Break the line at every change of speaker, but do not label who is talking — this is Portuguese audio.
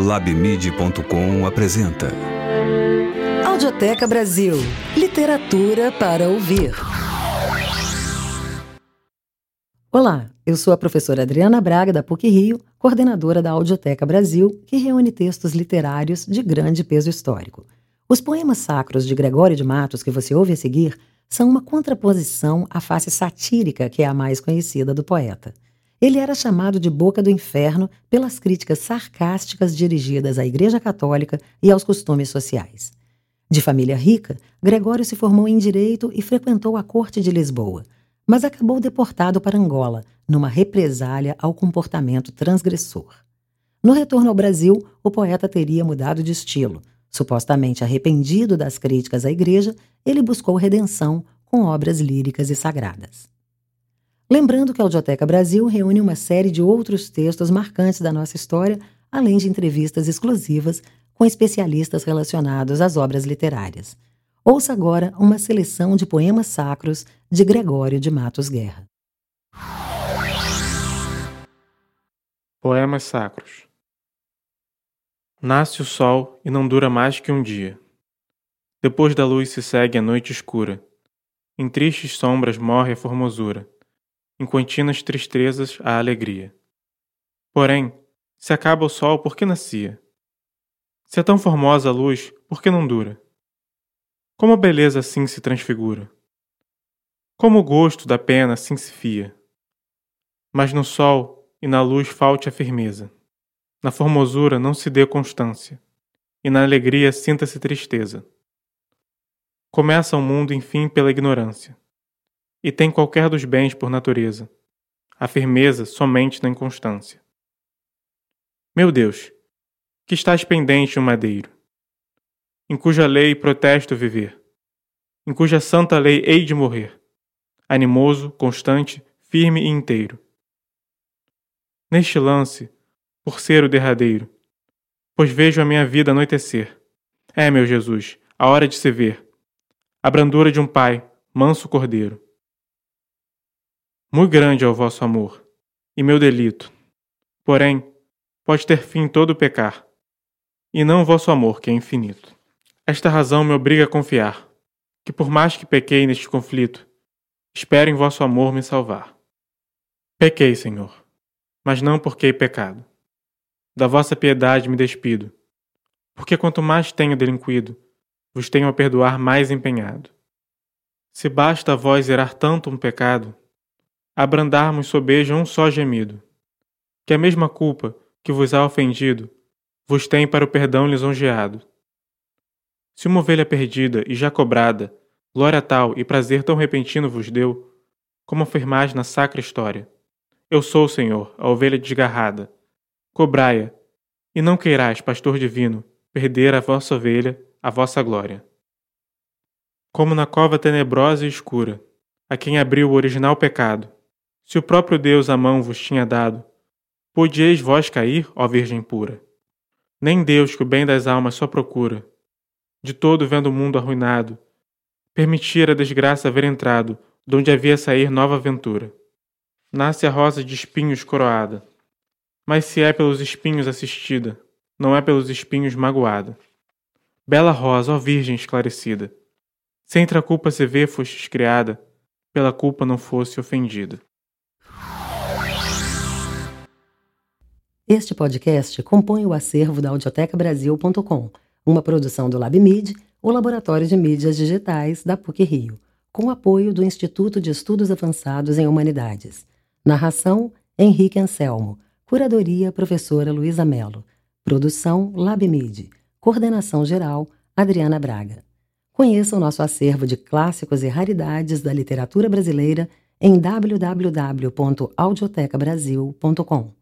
Labmid.com apresenta
Audioteca Brasil Literatura para ouvir. Olá, eu sou a professora Adriana Braga da PUC Rio, coordenadora da Audioteca Brasil, que reúne textos literários de grande peso histórico. Os poemas sacros de Gregório de Matos que você ouve a seguir são uma contraposição à face satírica que é a mais conhecida do poeta. Ele era chamado de Boca do Inferno pelas críticas sarcásticas dirigidas à Igreja Católica e aos costumes sociais. De família rica, Gregório se formou em direito e frequentou a corte de Lisboa, mas acabou deportado para Angola, numa represália ao comportamento transgressor. No retorno ao Brasil, o poeta teria mudado de estilo. Supostamente arrependido das críticas à igreja, ele buscou redenção com obras líricas e sagradas. Lembrando que a Audioteca Brasil reúne uma série de outros textos marcantes da nossa história, além de entrevistas exclusivas com especialistas relacionados às obras literárias. Ouça agora uma seleção de poemas sacros de Gregório de Matos Guerra.
Poemas sacros. Nasce o sol e não dura mais que um dia. Depois da luz se segue a noite escura. Em tristes sombras morre a formosura em contínuas tristezas a alegria. Porém, se acaba o sol, por que nascia? Se é tão formosa a luz, por que não dura? Como a beleza assim se transfigura? Como o gosto da pena assim se fia? Mas no sol e na luz falte a firmeza, na formosura não se dê constância, e na alegria sinta-se tristeza. Começa o mundo, enfim, pela ignorância e tem qualquer dos bens por natureza, a firmeza somente na inconstância. Meu Deus, que estás pendente um madeiro, em cuja lei protesto viver, em cuja santa lei hei de morrer, animoso, constante, firme e inteiro. Neste lance, por ser o derradeiro, pois vejo a minha vida anoitecer. É, meu Jesus, a hora de se ver, a brandura de um pai, manso cordeiro. Muito grande é o vosso amor, e meu delito. Porém, pode ter fim todo pecar, e não o vosso amor, que é infinito. Esta razão me obriga a confiar, que por mais que pequei neste conflito, espero em vosso amor me salvar. Pequei, Senhor, mas não porque pecado. Da vossa piedade me despido, porque quanto mais tenho delinquido, vos tenho a perdoar mais empenhado. Se basta a vós zerar tanto um pecado, abrandarmos sobeja um só gemido. Que a mesma culpa que vos há ofendido vos tem para o perdão lisonjeado. Se uma ovelha perdida e já cobrada, glória tal e prazer tão repentino vos deu, como afirmais na sacra história. Eu sou, Senhor, a ovelha desgarrada. Cobrai-a, e não queirais, pastor divino, perder a vossa ovelha, a vossa glória. Como na cova tenebrosa e escura, a quem abriu o original pecado, se o próprio Deus a mão vos tinha dado, podieis vós cair, ó Virgem pura? Nem Deus, que o bem das almas só procura, de todo vendo o mundo arruinado, permitir a desgraça haver entrado, donde havia sair nova aventura. Nasce a rosa de espinhos coroada, mas se é pelos espinhos assistida, não é pelos espinhos magoada. Bela rosa, ó Virgem esclarecida, sem a culpa se vê fostes criada, pela culpa não fosse ofendida.
Este podcast compõe o acervo da audiotecabrasil.com, uma produção do LabMid, o Laboratório de Mídias Digitais da PUC-Rio, com apoio do Instituto de Estudos Avançados em Humanidades. Narração, Henrique Anselmo. Curadoria, professora Luísa Mello. Produção, LabMid. Coordenação geral, Adriana Braga. Conheça o nosso acervo de clássicos e raridades da literatura brasileira em www.audiotecabrasil.com.